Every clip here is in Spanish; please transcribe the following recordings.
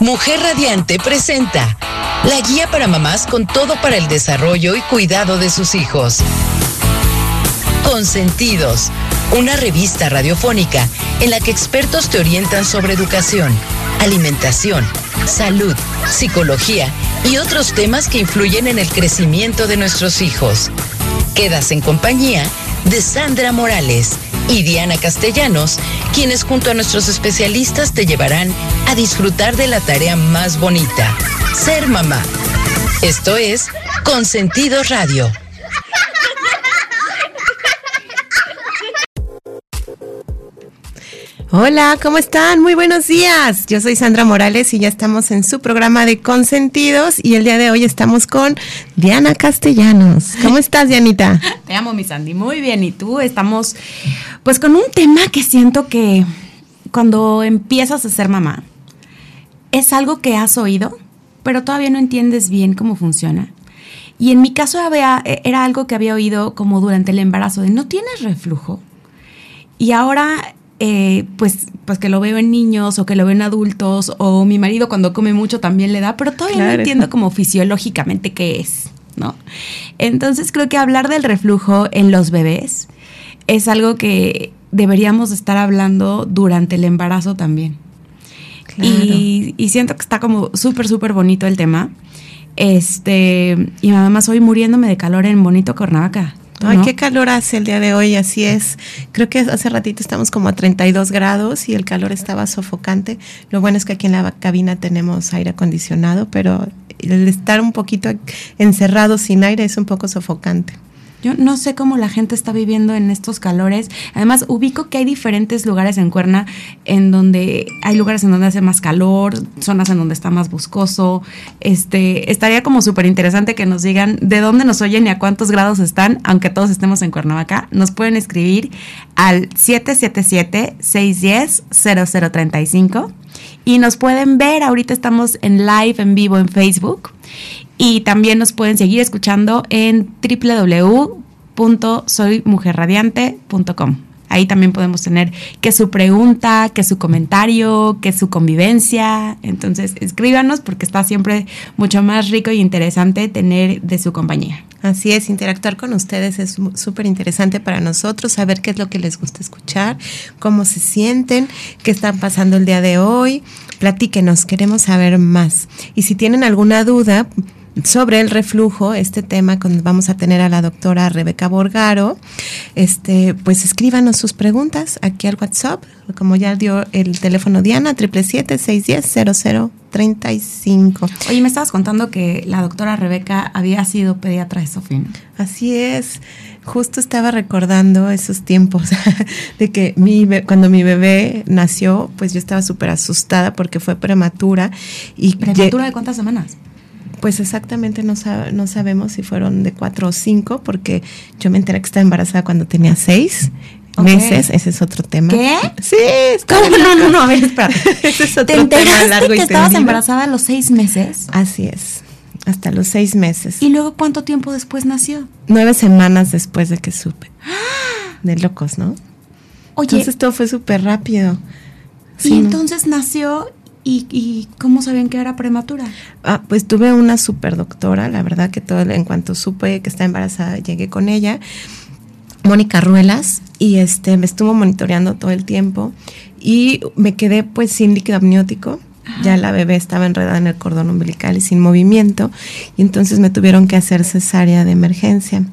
Mujer Radiante presenta la guía para mamás con todo para el desarrollo y cuidado de sus hijos. Consentidos, una revista radiofónica en la que expertos te orientan sobre educación, alimentación, salud, psicología y otros temas que influyen en el crecimiento de nuestros hijos. Quedas en compañía de Sandra Morales y Diana Castellanos, quienes junto a nuestros especialistas te llevarán a disfrutar de la tarea más bonita, ser mamá. Esto es Consentido Radio. Hola, ¿cómo están? Muy buenos días. Yo soy Sandra Morales y ya estamos en su programa de Consentidos y el día de hoy estamos con Diana Castellanos. ¿Cómo estás, Dianita? Te amo, mi Sandy. Muy bien. ¿Y tú? Estamos pues con un tema que siento que cuando empiezas a ser mamá es algo que has oído, pero todavía no entiendes bien cómo funciona. Y en mi caso había, era algo que había oído como durante el embarazo de no tienes reflujo. Y ahora eh, pues, pues que lo veo en niños o que lo veo en adultos o mi marido cuando come mucho también le da, pero todavía no entiendo como fisiológicamente qué es, ¿no? Entonces creo que hablar del reflujo en los bebés es algo que deberíamos estar hablando durante el embarazo también. Y, y, siento que está como súper, súper bonito el tema. Este, y nada más hoy muriéndome de calor en Bonito Ay, qué calor hace el día de hoy, así es. Creo que hace ratito estamos como a 32 grados y el calor estaba sofocante. Lo bueno es que aquí en la cabina tenemos aire acondicionado, pero el estar un poquito encerrado sin aire es un poco sofocante. Yo no sé cómo la gente está viviendo en estos calores. Además, ubico que hay diferentes lugares en Cuerna en donde hay lugares en donde hace más calor, zonas en donde está más buscoso. Este, estaría como súper interesante que nos digan de dónde nos oyen y a cuántos grados están, aunque todos estemos en Cuernavaca. Nos pueden escribir al 777-610-0035 y nos pueden ver. Ahorita estamos en live, en vivo en Facebook y también nos pueden seguir escuchando en www.soymujerradiante.com. Ahí también podemos tener que su pregunta, que su comentario, que su convivencia. Entonces, escríbanos porque está siempre mucho más rico y interesante tener de su compañía. Así es, interactuar con ustedes es súper interesante para nosotros, saber qué es lo que les gusta escuchar, cómo se sienten, qué están pasando el día de hoy. Platíquenos, queremos saber más. Y si tienen alguna duda, sobre el reflujo, este tema, cuando vamos a tener a la doctora Rebeca Borgaro, este, pues escríbanos sus preguntas aquí al WhatsApp, como ya dio el teléfono Diana, 777-610-0035. Oye, me estabas contando que la doctora Rebeca había sido pediatra de Sofía. Así es, justo estaba recordando esos tiempos de que mi, cuando mi bebé nació, pues yo estaba súper asustada porque fue prematura. Y ¿Prematura de cuántas semanas? Pues exactamente no, no sabemos si fueron de cuatro o cinco, porque yo me enteré que estaba embarazada cuando tenía seis meses, ese es otro tema. ¿Qué? Sí, ¿Cómo? No, no, no, a ver, espera. ese es otro ¿Te enteraste tema que estabas embarazada a los seis meses? Así es, hasta los seis meses. ¿Y luego cuánto tiempo después nació? Nueve semanas después de que supe. De locos, ¿no? Oye. Entonces todo fue súper rápido. y entonces nació ¿Y, cómo sabían que era prematura? Ah, pues tuve una super doctora, la verdad que todo en cuanto supe que está embarazada llegué con ella, Mónica Ruelas, y este me estuvo monitoreando todo el tiempo y me quedé pues sin líquido amniótico. Ya la bebé estaba enredada en el cordón umbilical y sin movimiento, y entonces me tuvieron que hacer cesárea de emergencia.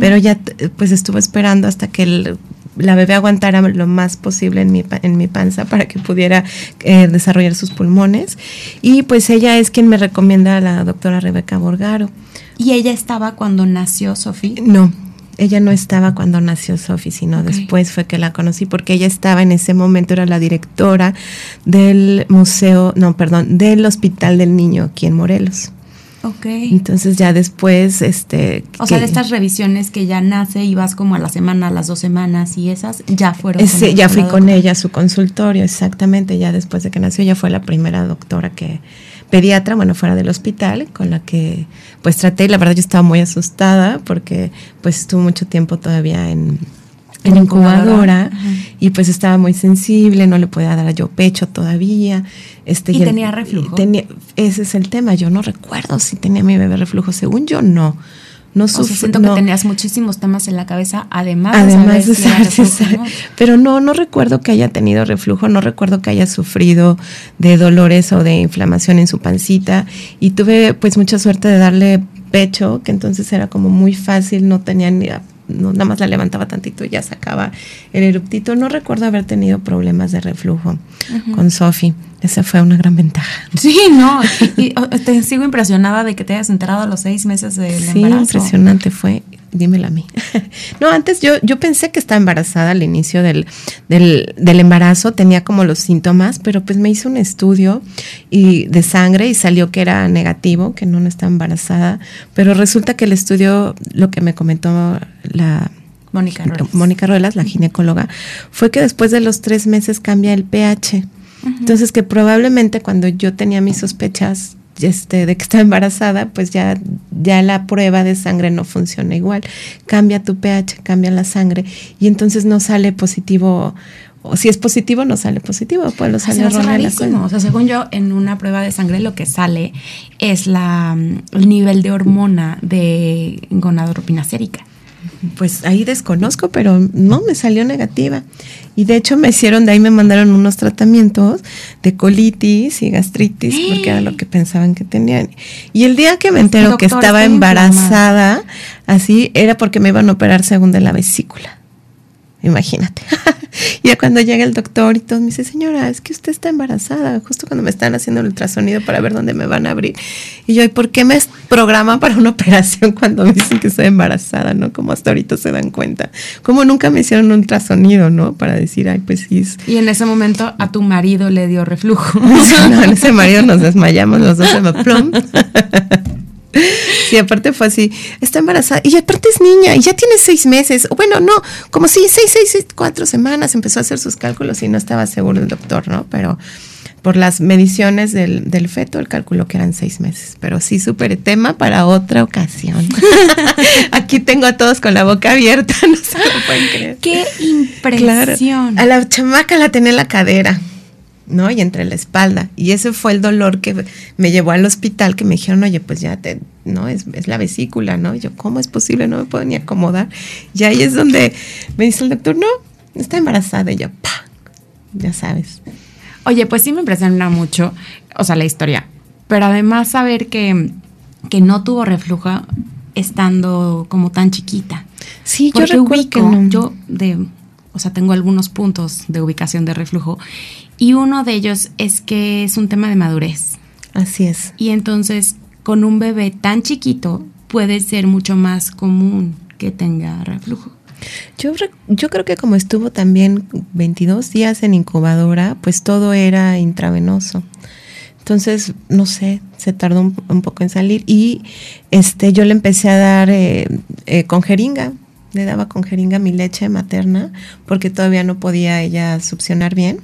Pero ya pues estuve esperando hasta que el la bebé aguantara lo más posible en mi, en mi panza para que pudiera eh, desarrollar sus pulmones. Y pues ella es quien me recomienda a la doctora Rebeca Borgaro. ¿Y ella estaba cuando nació Sofía? No, ella no estaba cuando nació Sofía, sino después fue que la conocí porque ella estaba en ese momento, era la directora del museo, no, perdón, del Hospital del Niño aquí en Morelos. Ok. Entonces ya después, este... O sea, de estas revisiones que ya nace y vas como a la semana, a las dos semanas y esas ya fueron... Ese, ya fui con ella a su consultorio, exactamente, ya después de que nació, ella fue la primera doctora que pediatra, bueno, fuera del hospital, con la que pues traté y la verdad yo estaba muy asustada porque pues estuvo mucho tiempo todavía en en incubadora, y pues estaba muy sensible, no le podía dar yo pecho todavía. Este, ¿Y, tenía reflujo? Tenía, ese es el tema, yo no recuerdo si tenía mi bebé reflujo, según yo no. No siento que tenías muchísimos temas en la cabeza, además, además de saber, si Pero no, no recuerdo que haya tenido reflujo, no recuerdo que haya sufrido de dolores o de inflamación en su pancita. Y tuve pues mucha suerte de darle pecho, que entonces era como muy fácil, no tenía ni no, nada más la levantaba tantito y ya sacaba el eruptito. No recuerdo haber tenido problemas de reflujo con Sofi. Esa fue una gran ventaja. Sí, no. Y, te sigo impresionada de que te hayas enterado a los seis meses del sí, embarazo. impresionante fue. Dímela a mí. no, antes yo, yo pensé que estaba embarazada al inicio del, del, del, embarazo, tenía como los síntomas, pero pues me hice un estudio y, de sangre y salió que era negativo, que no, no estaba embarazada, pero resulta que el estudio, lo que me comentó la Mónica Ruelas. Mónica Ruelas, la ginecóloga, fue que después de los tres meses cambia el pH. Entonces que probablemente cuando yo tenía mis sospechas este, de que está embarazada, pues ya, ya la prueba de sangre no funciona igual. Cambia tu pH, cambia la sangre y entonces no sale positivo. O si es positivo, no sale positivo, pues lo sale rarísimo. O sea, según yo, en una prueba de sangre lo que sale es la, el nivel de hormona de gonadotropina sérica pues ahí desconozco, pero no, me salió negativa. Y de hecho me hicieron, de ahí me mandaron unos tratamientos de colitis y gastritis, porque era lo que pensaban que tenían. Y el día que me entero que estaba embarazada, así, era porque me iban a operar según de la vesícula. Imagínate. ya cuando llega el doctor y todo me dice, señora, es que usted está embarazada, justo cuando me están haciendo el ultrasonido para ver dónde me van a abrir. Y yo, ¿y por qué me programan para una operación cuando me dicen que estoy embarazada, no? Como hasta ahorita se dan cuenta. Como nunca me hicieron un ultrasonido, ¿no? Para decir, ay, pues sí. Y en ese momento a tu marido le dio reflujo. no, en ese marido nos desmayamos los dos, me plum. Sí, aparte fue así, está embarazada y aparte es niña y ya tiene seis meses, o bueno, no, como si seis, seis, seis, cuatro semanas empezó a hacer sus cálculos y no estaba seguro el doctor, ¿no? Pero por las mediciones del, del feto, el cálculo que eran seis meses. Pero sí, súper tema para otra ocasión. Aquí tengo a todos con la boca abierta, no se lo pueden creer. ¡Qué impresión! A la chamaca la tenía en la cadera. ¿No? Y entre la espalda. Y ese fue el dolor que me llevó al hospital, que me dijeron, oye, pues ya te, ¿no? Es, es la vesícula, ¿no? Y yo, ¿cómo es posible? No me puedo ni acomodar. Y ahí es donde me dice el doctor, no, está embarazada. Y yo, ¡pah! Ya sabes. Oye, pues sí me impresiona mucho, o sea, la historia. Pero además saber que, que no tuvo reflujo estando como tan chiquita. Sí, yo recuerdo que no. yo de, o sea, tengo algunos puntos de ubicación de reflujo y uno de ellos es que es un tema de madurez. Así es. Y entonces, con un bebé tan chiquito, puede ser mucho más común que tenga reflujo. Yo, yo creo que como estuvo también 22 días en incubadora, pues todo era intravenoso. Entonces, no sé, se tardó un, poco en salir y este, yo le empecé a dar eh, eh, con jeringa, le daba con jeringa mi leche materna porque todavía no podía ella succionar bien.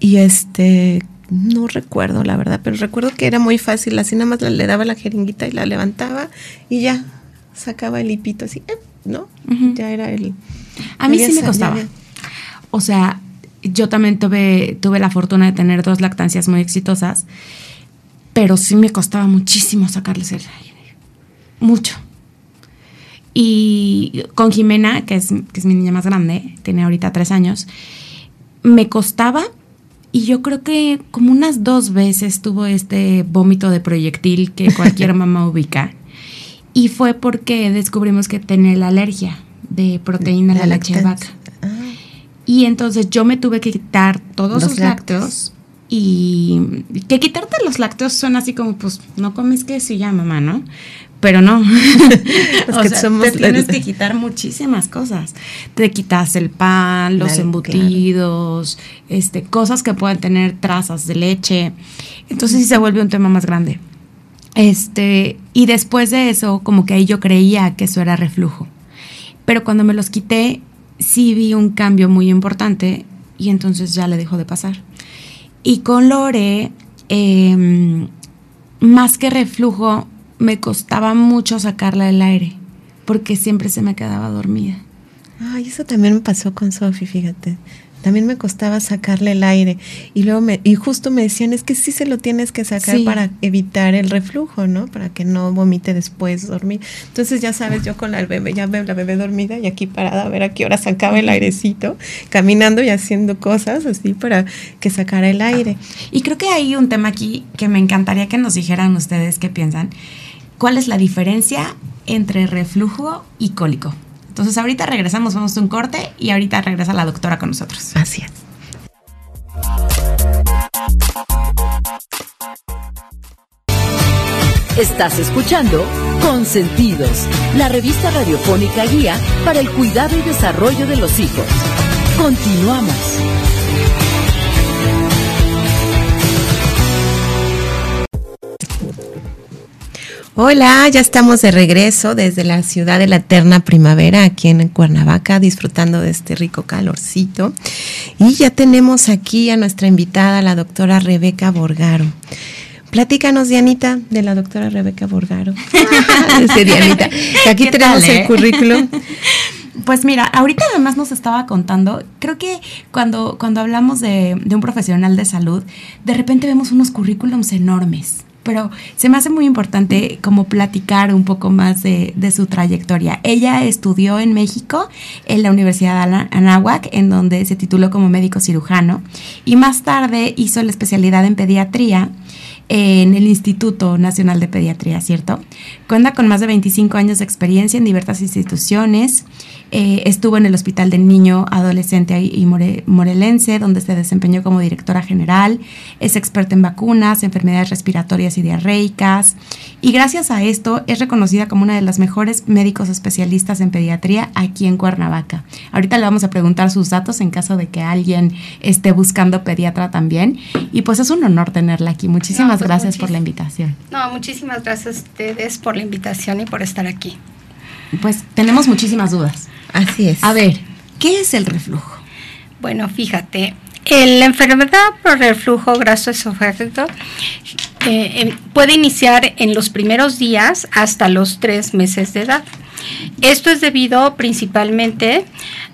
Y este, no recuerdo la verdad, pero recuerdo que era muy fácil, así nada más le daba la jeringuita y la levantaba y ya sacaba el hipito así, eh, ¿no? Ya era el... A mí sí me costaba. O sea, yo también tuve, tuve la fortuna de tener dos lactancias muy exitosas, pero sí me costaba muchísimo sacarles el aire. Mucho. Y con Jimena, que es, que es mi niña más grande, tiene ahorita tres años, me costaba y yo creo que como unas dos veces tuvo este vómito de proyectil que cualquier mamá ubica. Y fue porque descubrimos que tenía la alergia de proteína de la leche de vaca. Ah. Y entonces yo me tuve que quitar todos los, lácteos. Y que quitarte los lácteos suena así como, pues, no comes queso y ya, mamá, ¿no? Pero no. o sea, te tienes que quitar muchísimas cosas. Te quitas el pan, los embutidos, este, cosas que puedan tener trazas de leche. Entonces sí se vuelve un tema más grande. Este, y después de eso, como que ahí yo creía que eso era reflujo. Pero cuando me los quité, sí vi un cambio muy importante y entonces ya le dejó de pasar. Y con Lore, em, más que reflujo, me costaba mucho sacarla del aire porque siempre se me quedaba dormida. Ay, eso también me pasó con Sofi, fíjate. También me costaba sacarle el aire. Y luego me y justo me decían es que sí se lo tienes que sacar para evitar el reflujo no para que no vomite después dormir entonces ya sabes yo con la bebé ya veo la bebé dormida y aquí parada a ver a qué hora sacaba el airecito caminando y haciendo cosas así para que sacara el aire. Y creo que hay un tema aquí que me encantaría que nos dijeran ustedes qué piensan cuál es la diferencia entre reflujo y cólico entonces ahorita regresamos, vamos a un corte y ahorita regresa la doctora con nosotros. Así es. Estás escuchando Consentidos, la revista radiofónica guía para el cuidado y desarrollo de los hijos. Continuamos. Hola, ya estamos de regreso desde la ciudad de la eterna primavera, aquí en Cuernavaca, disfrutando de este rico calorcito. Y ya tenemos aquí a nuestra invitada, la doctora Rebeca Borgaro. Platícanos, Dianita, de la doctora Rebeca Borgaro. Dianita. Aquí tenemos el eh? currículum. Pues mira, ahorita además nos estaba contando, creo que cuando, cuando hablamos de, de un profesional de salud, de repente vemos unos currículums enormes pero se me hace muy importante como platicar un poco más de, su trayectoria. Ella estudió en México en la Universidad de Anáhuac, en donde se tituló como médico cirujano, y más tarde hizo la especialidad en pediatría en el Instituto Nacional de Pediatría, ¿cierto? Cuenta con más de 25 años de experiencia en diversas instituciones. Eh, estuvo en el Hospital del Niño, Adolescente y Morelense, donde se desempeñó como directora general. Es experta en vacunas, enfermedades respiratorias y diarreicas. Y gracias a esto es reconocida como una de las mejores médicos especialistas en pediatría aquí en Cuernavaca. Ahorita le vamos a preguntar sus datos en caso de que alguien esté buscando pediatra también. Y pues es un honor tenerla aquí. Muchísimas pues gracias por la invitación. No, muchísimas gracias a ustedes por la invitación y por estar aquí. Pues tenemos muchísimas dudas. Así es. A ver, ¿qué es el reflujo? Bueno, fíjate, la enfermedad por reflujo graso esofágico eh, em, puede iniciar en los primeros días hasta los tres meses de edad. Esto es debido principalmente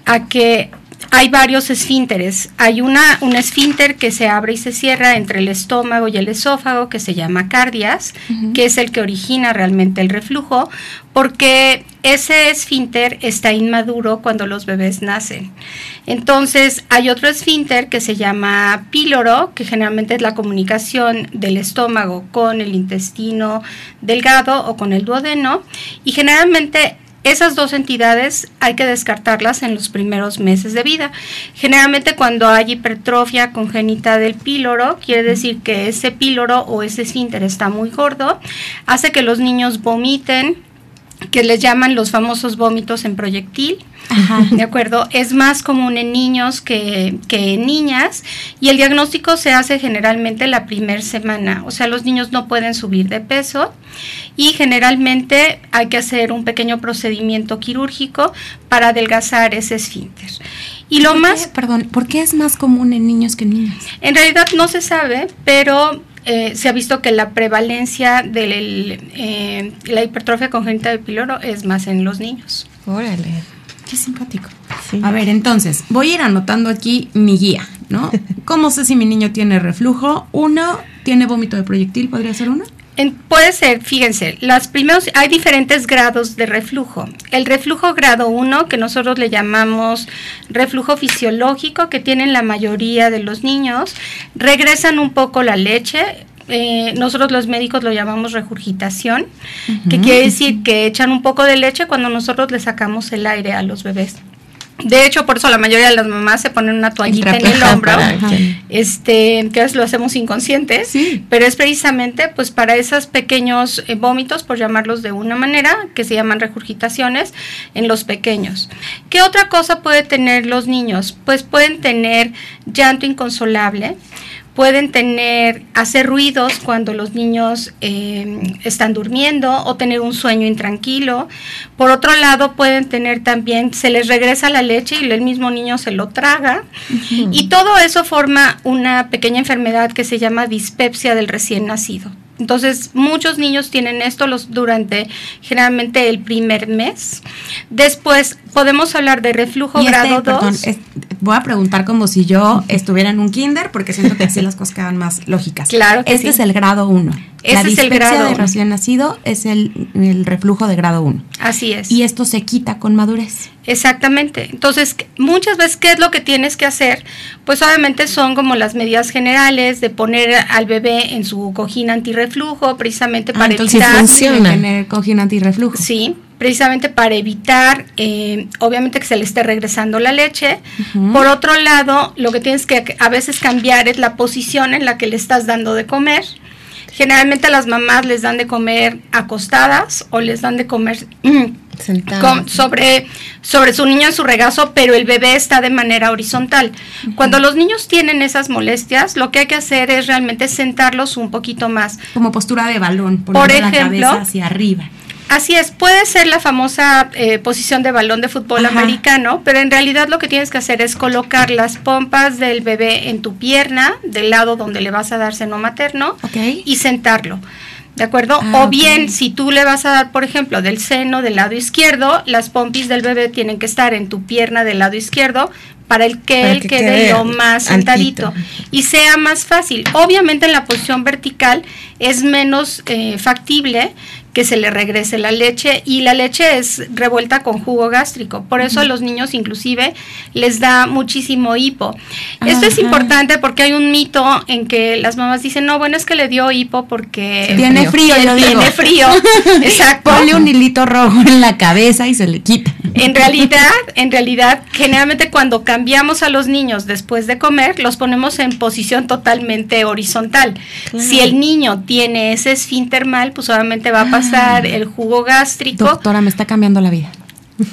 a que hay varios esfínteres. Hay una, un esfínter que se abre y se cierra entre el estómago y el esófago, que se llama cardias, que es el que origina realmente el reflujo, porque ese esfínter está inmaduro cuando los bebés nacen. Entonces, hay otro esfínter que se llama píloro, que generalmente es la comunicación del estómago con el intestino delgado o con el duodeno, y generalmente esas dos entidades hay que descartarlas en los primeros meses de vida. Generalmente cuando hay hipertrofia congénita del píloro, quiere decir que ese píloro o ese esfínter está muy gordo, hace que los niños vomiten, que les llaman los famosos vómitos en proyectil. ¿De acuerdo? Es más común en niños que, que, en niñas y el diagnóstico se hace generalmente la primera semana. O sea, los niños no pueden subir de peso y generalmente hay que hacer un pequeño procedimiento quirúrgico para adelgazar ese esfínter. Y lo más... Perdón, ¿por qué es más común en niños que en niñas? En realidad no se sabe, pero eh, se ha visto que la prevalencia de eh, la hipertrofia congénita del píloro es más en los niños. Órale. Qué simpático. A ver, entonces, voy a ir anotando aquí mi guía, ¿no? ¿Cómo sé si mi niño tiene reflujo? Uno, ¿tiene vómito de proyectil? ¿Podría ser uno? puede ser, fíjense, los primeros, hay diferentes grados de reflujo. El reflujo grado 1, que nosotros le llamamos reflujo fisiológico, que tienen la mayoría de los niños, regresan un poco la leche, eh, nosotros los médicos lo llamamos regurgitación, que quiere decir que echan un poco de leche cuando nosotros le sacamos el aire a los bebés. De hecho, por eso la mayoría de las mamás se ponen una toallita en el hombro, este, que lo hacemos inconscientes, pero es precisamente pues para esos pequeños eh, vómitos, por llamarlos de una manera, que se llaman regurgitaciones en los pequeños. ¿Qué otra cosa puede tener los niños? Pues pueden tener llanto inconsolable, pueden tener, hacer ruidos cuando los niños eh, están durmiendo o tener un sueño intranquilo. Por otro lado, pueden tener también, se les regresa la leche y el mismo niño se lo traga. Y todo eso forma una pequeña enfermedad que se llama dispepsia del recién nacido. Entonces, muchos niños tienen esto los, durante generalmente el primer mes. Después, podemos hablar de reflujo Y este, grado 2. perdón, es- voy a preguntar como si yo estuviera en un kinder, porque siento que así las cosas quedan más lógicas. Claro que Este sí. es el grado 1. Ese la es el dispepsia grado de uno. recién nacido es el, el reflujo de grado 1. Así es. Y esto se quita con madurez. Exactamente. Entonces, muchas veces, ¿qué es lo que tienes que hacer? Pues obviamente son como las medidas generales de poner al bebé en su cojín antirreflujo, precisamente Ah, para entonces evitar... funciona. tener cojín antirreflujo. Sí, precisamente para evitar, eh, obviamente, que se le esté regresando la leche. Por otro lado, lo que tienes que a veces cambiar es la posición en la que le estás dando de comer. Generalmente a las mamás les dan de comer acostadas o les dan de comer con- sobre, sobre su niño en su regazo, pero el bebé está de manera horizontal. Cuando los niños tienen esas molestias, lo que hay que hacer es realmente sentarlos un poquito más. Como postura de balón, Por poniendo la ejemplo, cabeza hacia arriba. Así es, puede ser la famosa eh, posición de balón de fútbol Ajá. americano, pero en realidad lo que tienes que hacer es colocar las pompas del bebé en tu pierna, del lado donde le vas a dar seno materno, y sentarlo. ¿De acuerdo? Ah, o bien, si tú le vas a dar, por ejemplo, del seno del lado izquierdo, las pompis del bebé tienen que estar en tu pierna del lado izquierdo para el que Para él que quede, quede lo más altito. sentadito y sea más fácil. Obviamente en la posición vertical es menos eh, factible que se le regrese la leche y la leche es revuelta con jugo gástrico. Por eso a los niños inclusive les da muchísimo hipo. Esto es importante porque hay un mito en que las mamás dicen, no, bueno, es que le dio hipo porque Tiene frío, digo. tiene frío. Exacto. Ponle un hilito rojo en la cabeza y se le quita. En realidad, en realidad, generalmente cuando cambiamos a los niños después de comer, los ponemos en posición totalmente horizontal. Si el niño tiene ese esfínter mal, pues obviamente va a pasar el jugo gástrico Doctora, me está cambiando la vida.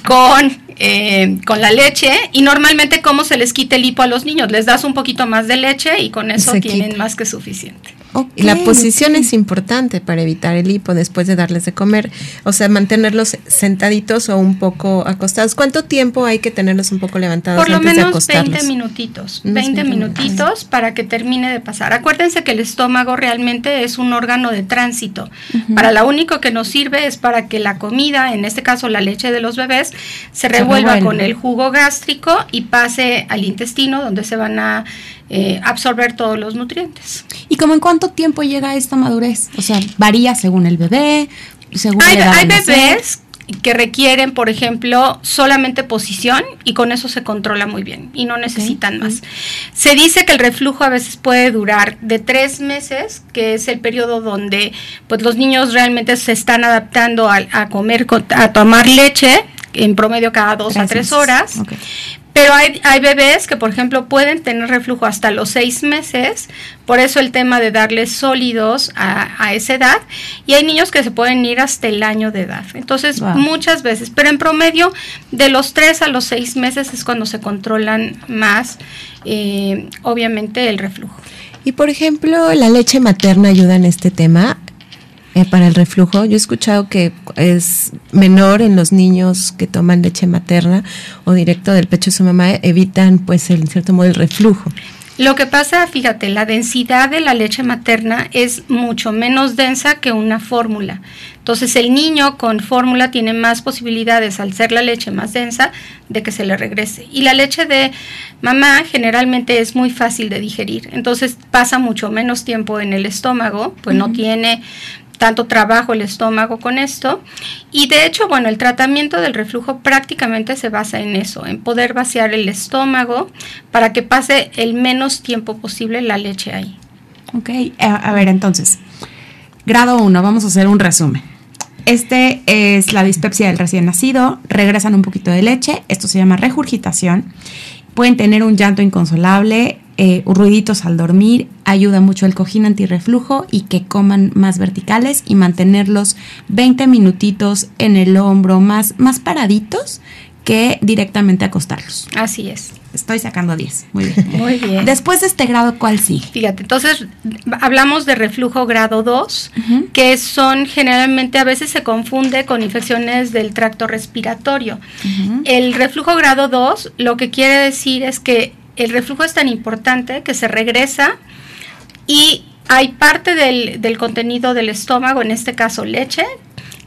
con, eh, con la leche y normalmente cómo se les quita el hipo a los niños, les das un poquito más de leche y con eso Se tienen quita. más que suficiente. La posición es importante para evitar el hipo después de darles de comer. O sea, mantenerlos sentaditos o un poco acostados. ¿Cuánto tiempo hay que tenerlos un poco levantados Por lo antes de menos acostarlos? 20 minutitos, Unos 20 20 minutitos para que termine de pasar. Acuérdense que el estómago realmente es un órgano de tránsito. Para lo único que nos sirve es para que la comida, en este caso la leche de los bebés, se revuelva revuelva. con el jugo gástrico y pase al intestino donde se van a eh, absorber todos los nutrientes. ¿Y como en cuánto tiempo llega esta madurez? O sea, varía según el bebé, según Hay, la edad hay bebés que requieren, por ejemplo, solamente posición y con eso se controla muy bien y no necesitan más. Se dice que el reflujo a veces puede durar de tres meses, que es el periodo donde pues los niños realmente se están adaptando a, a comer, a tomar leche en promedio cada dos a tres meses. horas. Ok. Pero hay, hay bebés que, por ejemplo, pueden tener reflujo hasta los seis meses, por eso el tema de darles sólidos a, a esa edad, y hay niños que se pueden ir hasta el año de edad. Entonces, Wow. muchas veces, pero en promedio, de los tres a los seis meses es cuando se controlan más, eh, obviamente, el reflujo. Y por ejemplo, la leche materna ayuda en este tema eh, para el reflujo. Yo he escuchado que es menor en los niños que toman leche materna o directo del pecho de su mamá, evitan pues el, en cierto modo el reflujo. Lo que pasa, fíjate, la densidad de la leche materna es mucho menos densa que una fórmula. Entonces el niño con fórmula tiene más posibilidades al ser la leche más densa de que se le regrese. Y la leche de mamá generalmente es muy fácil de digerir. Entonces pasa mucho menos tiempo en el estómago, pues no tiene tanto trabajo el estómago con esto. Y de hecho, bueno, el tratamiento del reflujo prácticamente se basa en eso, en poder vaciar el estómago para que pase el menos tiempo posible la leche ahí. Ok, a, ver, entonces, grado 1, vamos a hacer un resumen. Este es la dispepsia del recién nacido, regresan un poquito de leche, esto se llama regurgitación. Pueden tener un llanto inconsolable, eh, ruiditos al dormir, ayuda mucho el cojín antirreflujo y que coman más verticales y mantenerlos 20 minutitos en el hombro, más, más paraditos que directamente acostarlos. Así es. Estoy sacando 10, muy bien. Muy bien. Después de este grado, ¿cuál sigue? Fíjate, entonces hablamos de reflujo grado 2, Ujú. que son generalmente a veces se confunde con infecciones del tracto respiratorio. El reflujo grado 2 lo que quiere decir es que el reflujo es tan importante que se regresa y hay parte del, del contenido del estómago, en este caso leche,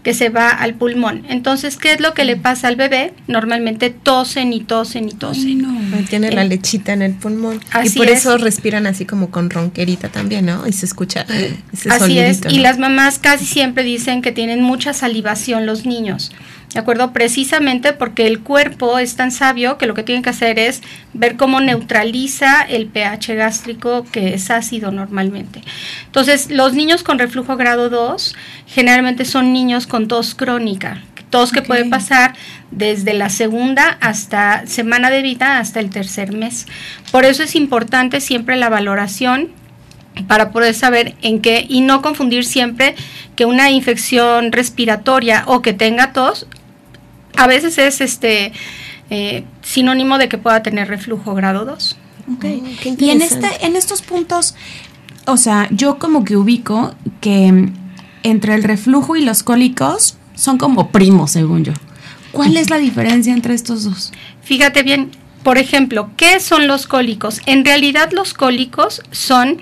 que se va al pulmón. Entonces, ¿qué es lo que le pasa al bebé? Normalmente tosen y tosen y tosen. Tiene la lechita en el pulmón. y por eso respiran así como con ronquerita también, ¿no? Y se escucha ese Así es. Y las mamás casi siempre dicen que tienen mucha salivación los niños. ¿De acuerdo? Precisamente porque el cuerpo es tan sabio que lo que tiene que hacer es ver cómo neutraliza el pH gástrico que es ácido normalmente. Entonces, los niños con reflujo grado 2 generalmente son niños con tos crónica, tos que puede pasar desde la segunda hasta semana de vida hasta el tercer mes. Por eso es importante siempre la valoración para poder saber en qué y no confundir siempre que una infección respiratoria o que tenga tos a veces es este eh, sinónimo de que pueda tener reflujo grado 2. Okay. Oh, y en, este, en estos puntos, o sea, yo como que ubico que entre el reflujo y los cólicos son como primos, según yo. ¿Cuál es la diferencia entre estos dos? Fíjate bien, por ejemplo, ¿qué son los cólicos? En realidad los cólicos son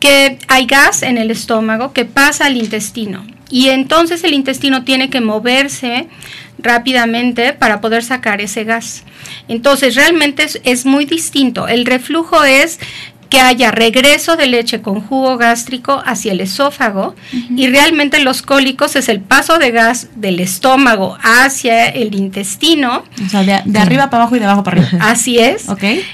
que hay gas en el estómago que pasa al intestino y entonces el intestino tiene que moverse rápidamente para poder sacar ese gas. Entonces realmente es, muy distinto. El reflujo es que haya regreso de leche con jugo gástrico hacia el esófago y realmente los cólicos es el paso de gas del estómago hacia el intestino. O sea, de, arriba para abajo y de abajo para arriba. Así es.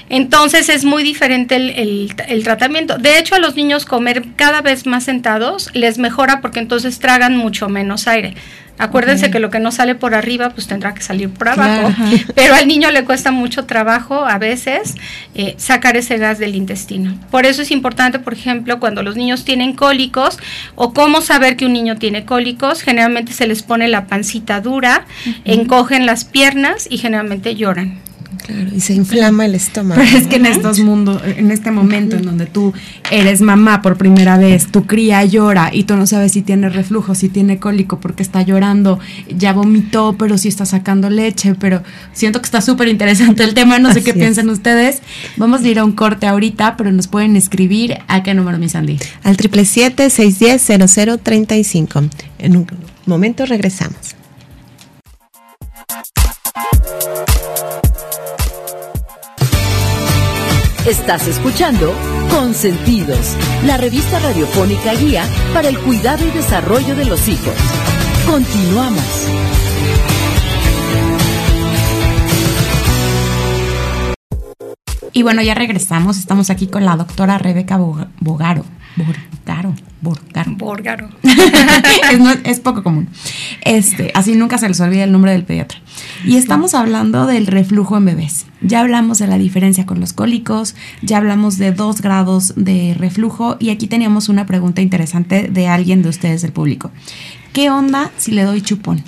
Entonces es muy diferente el, el, tratamiento. De hecho, a los niños comer cada vez más sentados les mejora porque entonces tragan mucho menos aire. Acuérdense que lo que no sale por arriba, pues tendrá que salir por abajo. Pero al niño le cuesta mucho trabajo a veces eh, sacar ese gas del intestino. Por eso es importante, por ejemplo, cuando los niños tienen cólicos o cómo saber que un niño tiene cólicos, generalmente se les pone la pancita dura, encogen las piernas y generalmente lloran. Claro, y se inflama el estómago. Pero es que en estos mundos, en este momento en donde tú eres mamá por primera vez, tu cría llora y tú no sabes si tiene reflujo, si tiene cólico, porque está llorando, ya vomitó, pero sí está sacando leche, pero siento que está súper interesante el tema, no sé qué piensan ustedes. Vamos a ir a un corte ahorita, pero nos pueden escribir a qué número, mi Sandy. Al 777-610-0035. En un momento regresamos. Estás escuchando Consentidos, la revista radiofónica guía para el cuidado y desarrollo de los hijos. Continuamos. Y bueno, ya regresamos. Estamos aquí con la doctora Rebeca Bogaro. Borgaro. Borgaro. Borgaro. es, poco común. Este, así nunca se les olvida el nombre del pediatra. Y estamos hablando del reflujo en bebés. Ya hablamos de la diferencia con los cólicos, ya hablamos de dos grados de reflujo y aquí teníamos una pregunta interesante de alguien de ustedes del público. ¿Qué onda si le doy chupón?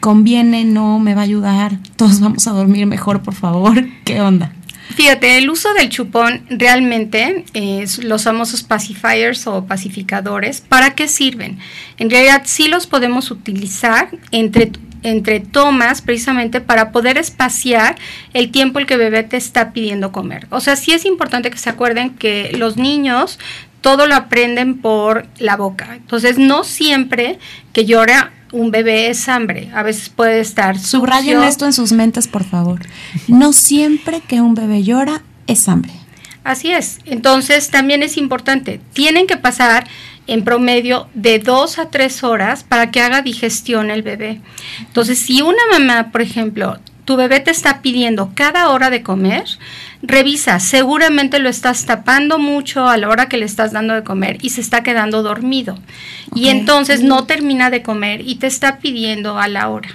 ¿Conviene? ¿No? ¿Me va a ayudar? ¿Todos vamos a dormir mejor, por favor? ¿Qué onda? Fíjate, el uso del chupón realmente, es los famosos pacifiers o pacificadores, ¿para qué sirven? En realidad sí los podemos utilizar entre entre tomas precisamente para poder espaciar el tiempo el que bebé te está pidiendo comer. O sea, sí es importante que se acuerden que los niños todo lo aprenden por la boca. Entonces, no siempre que llora un bebé es hambre. A veces puede estar. Subrayen esto en sus mentes, por favor. No siempre que un bebé llora es hambre. Así es. Entonces también es importante. Tienen que pasar en promedio de dos a tres horas para que haga digestión el bebé. Entonces, si una mamá, por ejemplo, tu bebé te está pidiendo cada hora de comer, revisa, seguramente lo estás tapando mucho a la hora que le estás dando de comer y se está quedando dormido. Y entonces no termina de comer y te está pidiendo a la hora.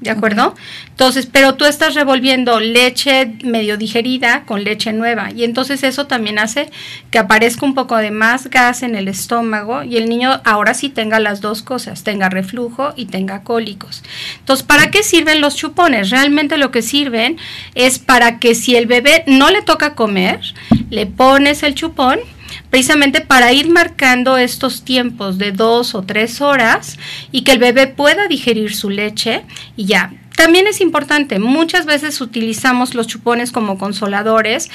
¿De acuerdo? Entonces, pero tú estás revolviendo leche medio digerida con leche nueva y entonces eso también hace que aparezca un poco de más gas en el estómago y el niño ahora sí tenga las dos cosas, tenga reflujo y tenga cólicos. Entonces, ¿para qué sirven los chupones? Realmente lo que sirven es para que si el bebé no le toca comer, le pones el chupón precisamente para ir marcando estos tiempos de dos o tres horas y que el bebé pueda digerir su leche y ya también es importante, muchas veces utilizamos los chupones como consoladores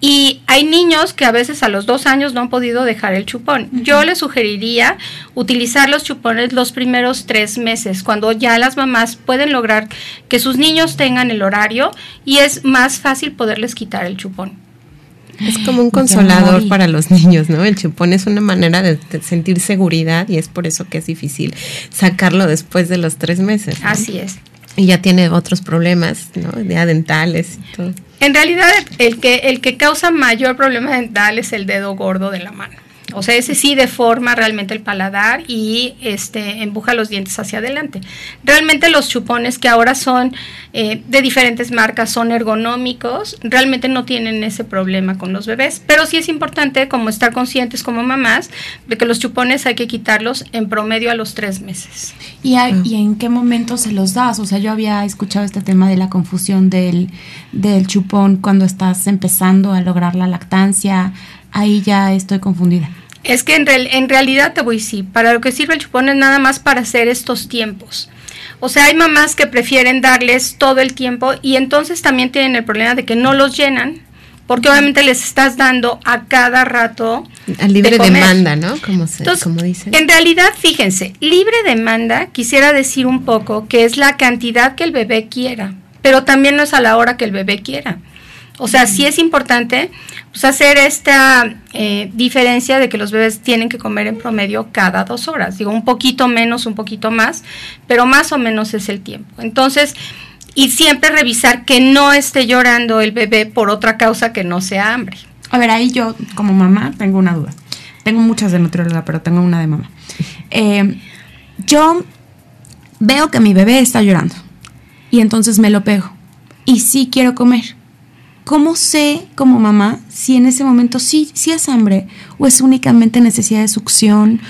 y hay niños que a veces a los dos años no han podido dejar el chupón. Yo les sugeriría utilizar los chupones los primeros tres meses, cuando ya las mamás pueden lograr que sus niños tengan el horario y es más fácil poderles quitar el chupón. Es como un consolador para los niños, ¿no? El chupón es una manera de, sentir seguridad y es por eso que es difícil sacarlo después de los tres meses. Así es. Y ya tiene otros problemas, ¿no? Ya dentales y todo. En realidad, el que, el que causa mayor problema dental es el dedo gordo de la mano. O sea, ese sí deforma realmente el paladar y este, empuja los dientes hacia adelante. Realmente los chupones que ahora son eh, de diferentes marcas, son ergonómicos, realmente no tienen ese problema con los bebés. Pero sí es importante como estar conscientes como mamás de que los chupones hay que quitarlos en promedio a los tres meses. ¿Y, ¿y en qué momento se los das? O sea, yo había escuchado este tema de la confusión del, del chupón cuando estás empezando a lograr la lactancia ahí ya estoy confundida. Es que en, en realidad te voy a decir, para lo que sirve el chupón es nada más para hacer estos tiempos. O sea, hay mamás que prefieren darles todo el tiempo y entonces también tienen el problema de que no los llenan, porque obviamente les estás dando a cada rato. A libre demanda, ¿no? Como, se, como dicen. En realidad, fíjense, libre demanda quisiera decir un poco que es la cantidad que el bebé quiera, pero también no es a la hora que el bebé quiera. O sea, sí es importante pues, hacer esta eh, diferencia de que los bebés tienen que comer en promedio cada dos horas. Digo, un poquito menos, un poquito más, pero más o menos es el tiempo. Entonces, y siempre revisar que no esté llorando el bebé por otra causa que no sea hambre. A ver, ahí yo como mamá tengo una duda. Tengo muchas de nutrióloga, pero tengo una de mamá. Eh, yo veo que mi bebé está llorando y entonces me lo pego y sí quiero comer ¿Cómo sé como mamá si en ese momento sí, sí es hambre o es únicamente necesidad de succión,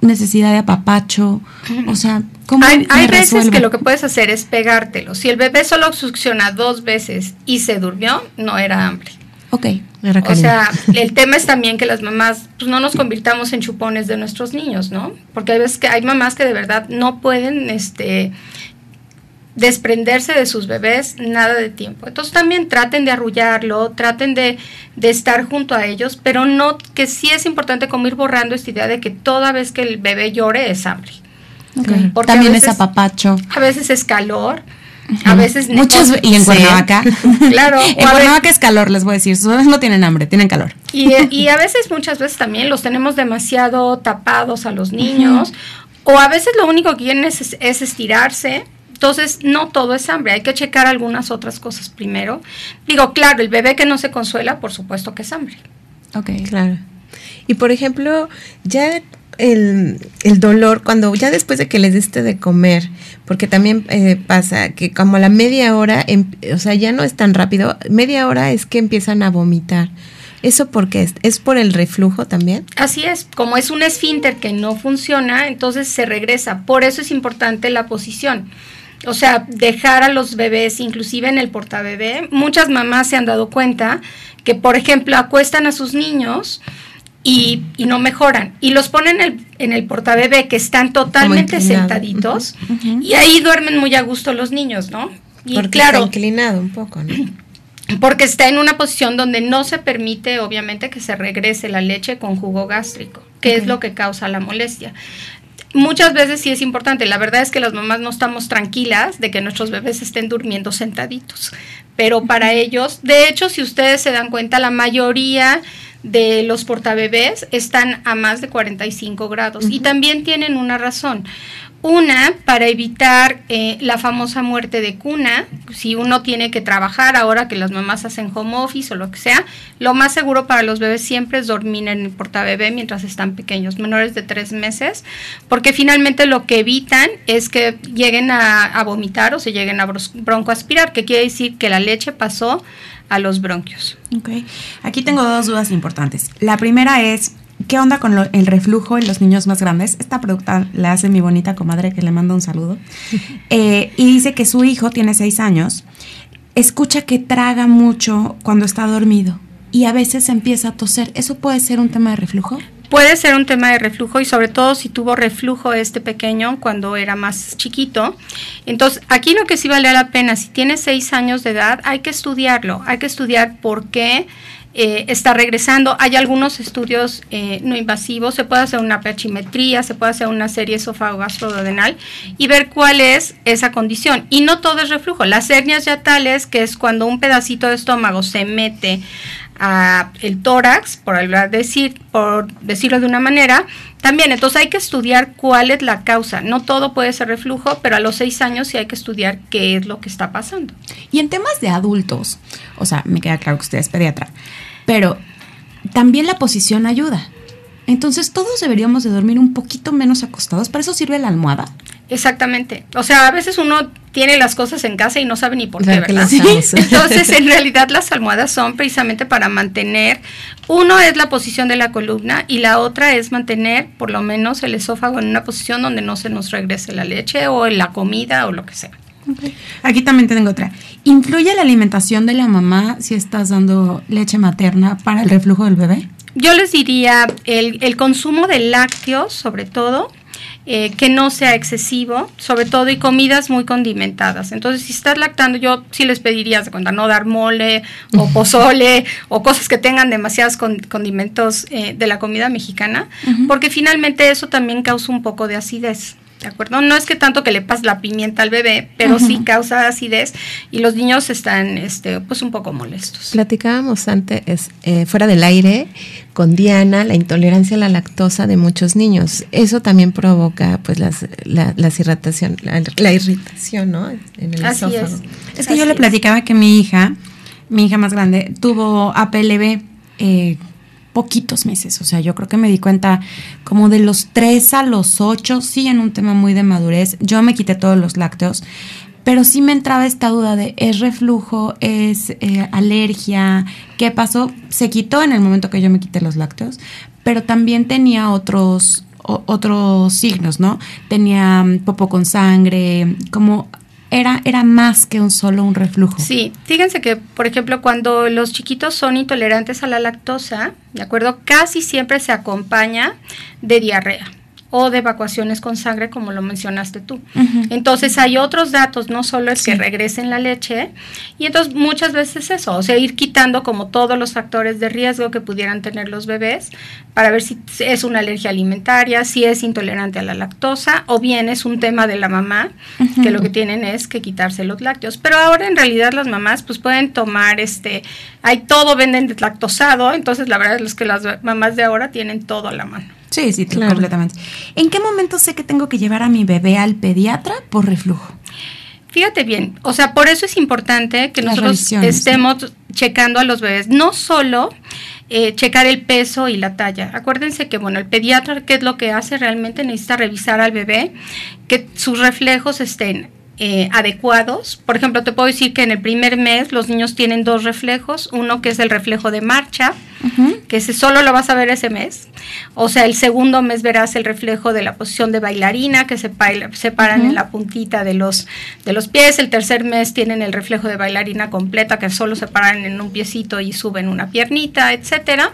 necesidad de apapacho? O sea, ¿cómo Hay, hay veces que lo que puedes hacer es pegártelo. Si el bebé solo succiona dos veces y se durmió, no era hambre. Ok. o sea, el tema es también que las mamás pues, no nos convirtamos en chupones de nuestros niños, ¿no? Porque hay veces que hay mamás que de verdad no pueden este, desprenderse de sus bebés nada de tiempo. Entonces también traten de arrullarlo, traten de, estar junto a ellos, pero no que sí es importante como ir borrando esta idea de que toda vez que el bebé llore es hambre. Porque también es apapacho. A veces es calor. A veces Muchos, y en Cuernavaca. claro. en Cuernavaca es calor, les voy a decir. Sus bebés no tienen hambre, tienen calor. Y, y, a veces, muchas veces también los tenemos demasiado tapados a los niños. O a veces lo único que quieren es, es estirarse entonces, no todo es hambre, hay que checar algunas otras cosas primero. Digo, claro, el bebé que no se consuela, por supuesto que es hambre. Ok. Claro. Y por ejemplo, ya el, dolor, cuando ya después de que les diste de comer, porque también eh, pasa que como a la media hora, em, o sea, ya no es tan rápido, media hora es que empiezan a vomitar. ¿Eso por qué es? ¿Es por el reflujo también? Así es, como es un esfínter que no funciona, entonces se regresa. Por eso es importante la posición o sea, dejar a los bebés, inclusive en el portabebé. Muchas mamás se han dado cuenta que, por ejemplo, acuestan a sus niños y, no mejoran. Y los ponen en el, en el portabebé que están totalmente sentaditos y ahí duermen muy a gusto los niños, ¿no? Y Porque claro, está inclinado un poco, ¿no? Porque está en una posición donde no se permite, obviamente, que se regrese la leche con jugo gástrico, que es lo que causa la molestia muchas veces sí es importante. La verdad es que las mamás no estamos tranquilas de que nuestros bebés estén durmiendo sentaditos. Pero para ellos, de hecho, si ustedes se dan cuenta, la mayoría de los portabebés están a más de 45 grados y también tienen una razón. Una, para evitar eh, la famosa muerte de cuna, si uno tiene que trabajar ahora que las mamás hacen home office o lo que sea, lo más seguro para los bebés siempre es dormir en el portabebé mientras están pequeños, menores de tres meses, porque finalmente lo que evitan es que lleguen a, vomitar o se lleguen a broncoaspirar, que quiere decir que la leche pasó a los bronquios. Aquí tengo dos dudas importantes. La primera es, ¿Qué onda con el reflujo en los niños más grandes? Esta producta la hace mi bonita comadre que le manda un saludo. Eh, y dice que su hijo tiene seis años, escucha que traga mucho cuando está dormido y a veces empieza a toser. ¿Eso puede ser un tema de reflujo? puede ser un tema de reflujo y sobre todo si tuvo reflujo este pequeño cuando era más chiquito. Entonces, aquí lo que sí vale la pena, si tiene seis años de edad, hay que estudiarlo, hay que estudiar por qué eh, está regresando. Hay algunos estudios eh, no invasivos, se puede hacer una pechimetría, se puede hacer una serie esófago-gastrodenal y ver cuál es esa condición. Y no todo es reflujo. Las hernias yatales, que es cuando un pedacito de estómago se mete a el tórax, por decir, por decirlo de una manera, también, entonces hay que estudiar cuál es la causa. No todo puede ser reflujo, pero a los seis años sí hay que estudiar qué es lo que está pasando. Y en temas de adultos, o sea, me queda claro que usted es pediatra, pero también la posición ayuda. Entonces todos deberíamos de dormir un poquito menos acostados. ¿Para eso sirve la almohada? Exactamente. O sea, a veces uno tiene las cosas en casa y no sabe ni por qué, ¿verdad? Entonces, en realidad las almohadas son precisamente para mantener, uno es la posición de la columna y la otra es mantener por lo menos el esófago en una posición donde no se nos regrese la leche o la comida o lo que sea. Aquí también tengo otra. ¿Influye la alimentación de la mamá si estás dando leche materna para el reflujo del bebé? Yo les diría el, el consumo de lácteos, sobre todo, eh, que no sea excesivo, sobre todo y comidas muy condimentadas. Entonces, si estás lactando, yo sí les pediría de cuenta no dar mole o pozole o cosas que tengan demasiados condimentos eh, de la comida mexicana, porque finalmente eso también causa un poco de acidez. ¿De acuerdo? No es que tanto que le pase la pimienta al bebé, pero sí causa acidez y los niños están este, pues un poco molestos. Platicábamos antes, eh, fuera del aire, con Diana, la intolerancia a la lactosa de muchos niños. Eso también provoca pues las, la, irritación, la, irritación, ¿no? En el Así Es, es que yo le platicaba que mi hija, mi hija más grande, tuvo APLB. Eh, poquitos meses. O sea, yo creo que me di cuenta como de los 3 a los 8, sí, en un tema muy de madurez. Yo me quité todos los lácteos, pero sí me entraba esta duda de es reflujo, es eh, alergia, ¿qué pasó? Se quitó en el momento que yo me quité los lácteos, pero también tenía otros otros signos, ¿no? Tenía mm, popo con sangre, como era, era más que un solo un reflujo. Sí, fíjense que, por ejemplo, cuando los chiquitos son intolerantes a la lactosa, ¿de acuerdo? Casi siempre se acompaña de diarrea o de evacuaciones con sangre, como lo mencionaste tú. Entonces hay otros datos, no solo el que regresen la leche, y entonces muchas veces eso, o sea, ir quitando como todos los factores de riesgo que pudieran tener los bebés para ver si es una alergia alimentaria, si es intolerante a la lactosa, o bien es un tema de la mamá, que lo que tienen es que quitarse los lácteos. Pero ahora en realidad las mamás pues pueden tomar este, hay todo venden lactosado, entonces la verdad es que las mamás de ahora tienen todo a la mano. Sí, sí, completamente. ¿En qué momento sé que tengo que llevar a mi bebé al pediatra por reflujo? Fíjate bien, o sea, por eso es importante que nosotros estemos checando a los bebés, no solo eh, checar el peso y la talla. Acuérdense que, bueno, el pediatra, ¿qué es lo que hace? Realmente necesita revisar al bebé, que sus reflejos estén eh, adecuados. Por ejemplo, te puedo decir que en el primer mes los niños tienen dos reflejos, uno que es el reflejo de marcha, que ese solo lo vas a ver ese mes. O sea, el segundo mes verás el reflejo de la posición de bailarina, que se, se paran en la puntita de los, de los pies. El tercer mes tienen el reflejo de bailarina completa, que solo se paran en un piecito y suben una piernita, etcétera.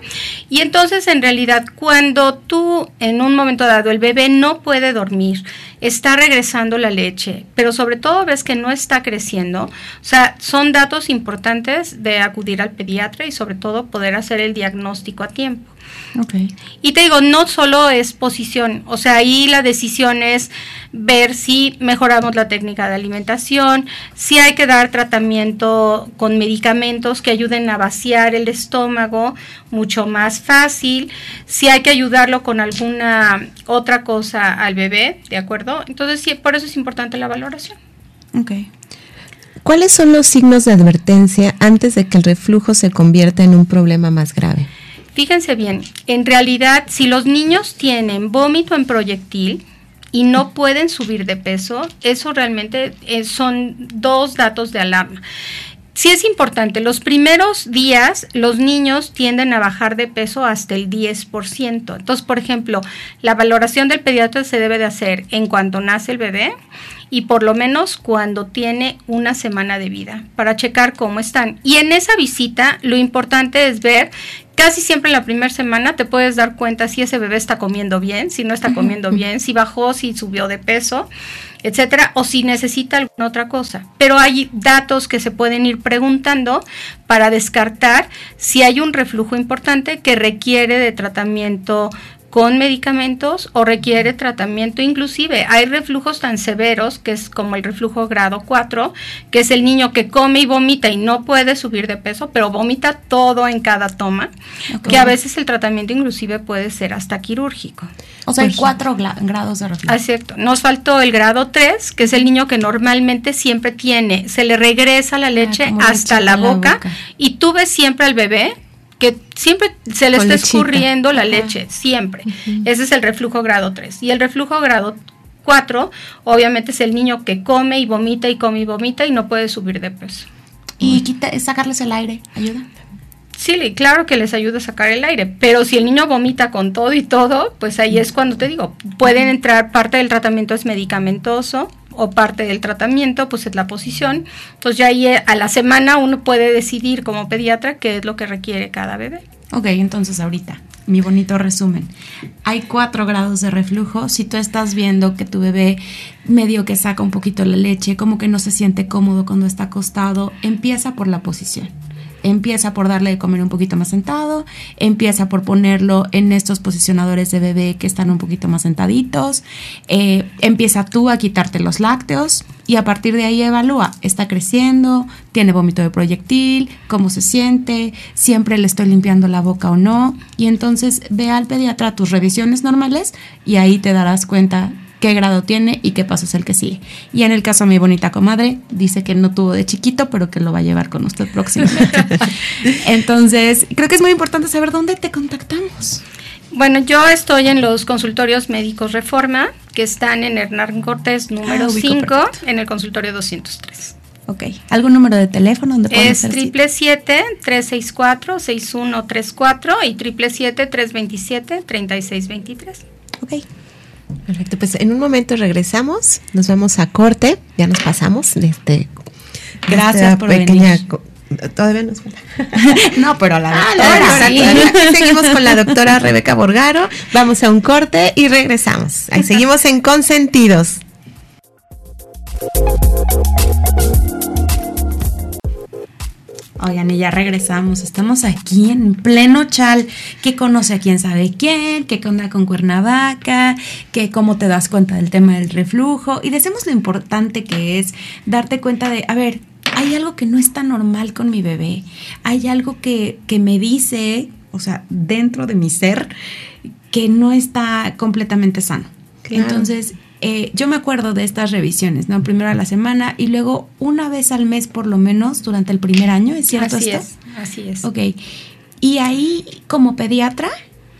Y entonces, en realidad, cuando tú en un momento dado el bebé no puede dormir, está regresando la leche, pero sobre todo ves que no está creciendo, o sea, son datos importantes de acudir al pediatra y sobre todo poder hacer el diagnóstico a tiempo. Okay. Y te digo, no solo es posición, o sea, ahí la decisión es ver si mejoramos la técnica de alimentación, si hay que dar tratamiento con medicamentos que ayuden a vaciar el estómago mucho más fácil, si hay que ayudarlo con alguna otra cosa al bebé, ¿de acuerdo? Entonces, sí, por eso es importante la valoración. Ok. ¿Cuáles son los signos de advertencia antes de que el reflujo se convierta en un problema más grave? Fíjense bien, en realidad si los niños tienen vómito en proyectil y no pueden subir de peso, eso realmente eh, son dos datos de alarma. Sí es importante, los primeros días los niños tienden a bajar de peso hasta el 10%. Entonces, por ejemplo, la valoración del pediatra se debe de hacer en cuanto nace el bebé y por lo menos cuando tiene una semana de vida para checar cómo están. Y en esa visita lo importante es ver casi siempre en la primera semana te puedes dar cuenta si ese bebé está comiendo bien, si no está comiendo bien, si bajó, si subió de peso, etcétera, o si necesita alguna otra cosa. Pero hay datos que se pueden ir preguntando para descartar si hay un reflujo importante que requiere de tratamiento con medicamentos o requiere tratamiento. Inclusive hay reflujos tan severos, que es como el reflujo grado 4, que es el niño que come y vomita y no puede subir de peso, pero vomita todo en cada toma, que a veces el tratamiento inclusive puede ser hasta quirúrgico. O sea, hay pues cuatro grados de reflujo. Ah, cierto. Nos faltó el grado 3, que es el niño que normalmente siempre tiene, se le regresa la ah, leche hasta la boca, y tú ves siempre al bebé que siempre se le está escurriendo la leche, siempre. Ese es el reflujo grado 3. Y el reflujo grado 4, obviamente es el niño que come y vomita y come y vomita y no puede subir de peso. ¿Y quita, sacarles el aire ayuda? Sí, claro que les ayuda a sacar el aire, pero si el niño vomita con todo y todo, pues ahí es cuando te digo, pueden entrar, parte del tratamiento es medicamentoso, o parte del tratamiento, pues es la posición. Pues ya ahí eh, a la semana uno puede decidir como pediatra qué es lo que requiere cada bebé. Ok, entonces ahorita, mi bonito resumen. Hay cuatro grados de reflujo. Si tú estás viendo que tu bebé medio que saca un poquito la leche, como que no se siente cómodo cuando está acostado, empieza por la posición empieza por darle de comer un poquito más sentado, empieza por ponerlo en estos posicionadores de bebé que están un poquito más sentaditos, eh, empieza tú a quitarte los lácteos y a partir de ahí evalúa, está creciendo, tiene vómito de proyectil, cómo se siente, siempre le estoy limpiando la boca o no, y entonces ve al pediatra tus revisiones normales y ahí te darás cuenta qué grado tiene y qué paso es el que sigue. Y en el caso de mi bonita comadre, dice que no tuvo de chiquito, pero que lo va a llevar con usted próximamente. Entonces, creo que es muy importante saber dónde te contactamos. Bueno, yo estoy en los consultorios médicos Reforma, que están en Hernán Cortés número 5, ah, en el consultorio 203. Ok. ¿Algún número de teléfono donde Es triple 364 6134 y triple 327 3623. Ok. Perfecto, pues en un momento regresamos, nos vamos a corte, ya nos pasamos de este. Gracias por pequeña, Todavía nos no, pero la ah, Seguimos con la doctora Rebeca Borgaro. Vamos a un corte y regresamos. Ahí seguimos en Consentidos. Oigan, y ya regresamos. Estamos aquí en pleno chal. Que conoce a quién sabe quién, que onda con Cuernavaca, que cómo te das cuenta del tema del reflujo. Y decimos lo importante que es darte cuenta de, a ver, hay algo que no está normal con mi bebé. Hay algo que, que me dice, o sea, dentro de mi ser, que no está completamente sano. Entonces, eh, yo me acuerdo de estas revisiones, ¿no? Primero a la semana y luego una vez al mes por lo menos durante el primer año, ¿es cierto así Es, así es. Ok. Y ahí, como pediatra,